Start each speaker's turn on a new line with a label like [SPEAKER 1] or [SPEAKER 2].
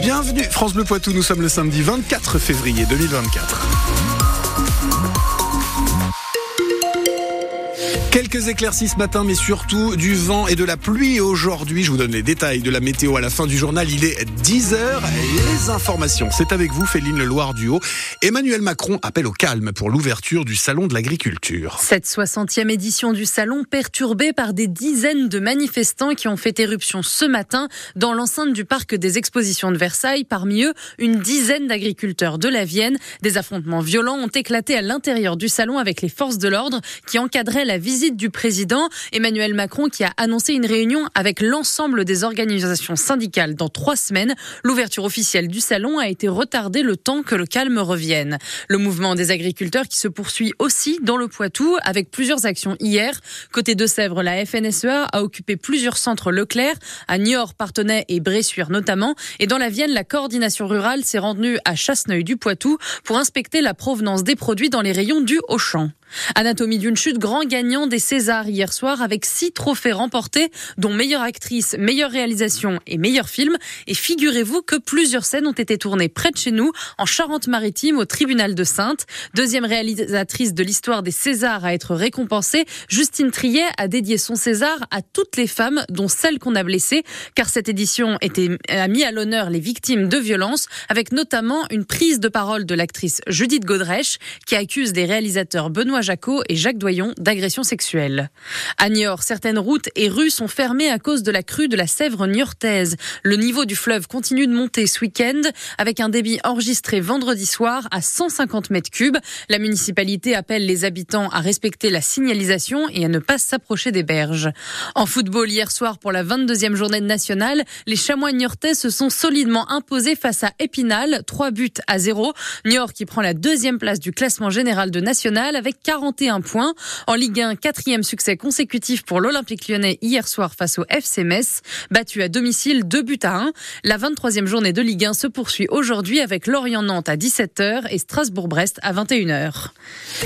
[SPEAKER 1] Bienvenue France Bleu Poitou, nous sommes le samedi 24 février 2024. Quelques éclaircies ce matin, mais surtout du vent et de la pluie aujourd'hui. Je vous donne les détails de la météo à la fin du journal. Il est 10h. Les informations, c'est avec vous, Féline Loire du Haut. Emmanuel Macron appelle au calme pour l'ouverture du Salon de l'agriculture.
[SPEAKER 2] Cette 60e édition du Salon perturbée par des dizaines de manifestants qui ont fait éruption ce matin dans l'enceinte du parc des expositions de Versailles. Parmi eux, une dizaine d'agriculteurs de la Vienne. Des affrontements violents ont éclaté à l'intérieur du salon avec les forces de l'ordre qui encadraient la visite du président Emmanuel Macron qui a annoncé une réunion avec l'ensemble des organisations syndicales dans trois semaines. L'ouverture officielle du salon a été retardée le temps que le calme revienne. Le mouvement des agriculteurs qui se poursuit aussi dans le Poitou avec plusieurs actions hier. Côté de Sèvres, la FNSEA a occupé plusieurs centres Leclerc, à Niort, Partenay et Bressuire notamment. Et dans la Vienne, la coordination rurale s'est rendue à Chasseneuil du Poitou pour inspecter la provenance des produits dans les rayons du Auchan. Anatomie d'une chute, grand gagnant des Césars hier soir avec six trophées remportés, dont meilleure actrice, meilleure réalisation et meilleur film. Et figurez-vous que plusieurs scènes ont été tournées près de chez nous, en Charente-Maritime, au tribunal de Sainte. Deuxième réalisatrice de l'histoire des Césars à être récompensée, Justine Triet a dédié son César à toutes les femmes, dont celles qu'on a blessées, car cette édition a mis à l'honneur les victimes de violences, avec notamment une prise de parole de l'actrice Judith Godrèche, qui accuse les réalisateurs Benoît Jacot et Jacques Doyon d'agression sexuelle. À Niort, certaines routes et rues sont fermées à cause de la crue de la Sèvre niortaise. Le niveau du fleuve continue de monter ce week-end avec un débit enregistré vendredi soir à 150 mètres cubes. La municipalité appelle les habitants à respecter la signalisation et à ne pas s'approcher des berges. En football, hier soir pour la 22e journée nationale, les chamois niortais se sont solidement imposés face à Épinal, 3 buts à 0. Niort qui prend la deuxième place du classement général de national avec 41 points. En Ligue 1, quatrième succès consécutif pour l'Olympique lyonnais hier soir face au FC Metz. Battu à domicile 2 buts à 1. La 23e journée de Ligue 1 se poursuit aujourd'hui avec Lorient-Nantes à 17h et Strasbourg-Brest à 21h.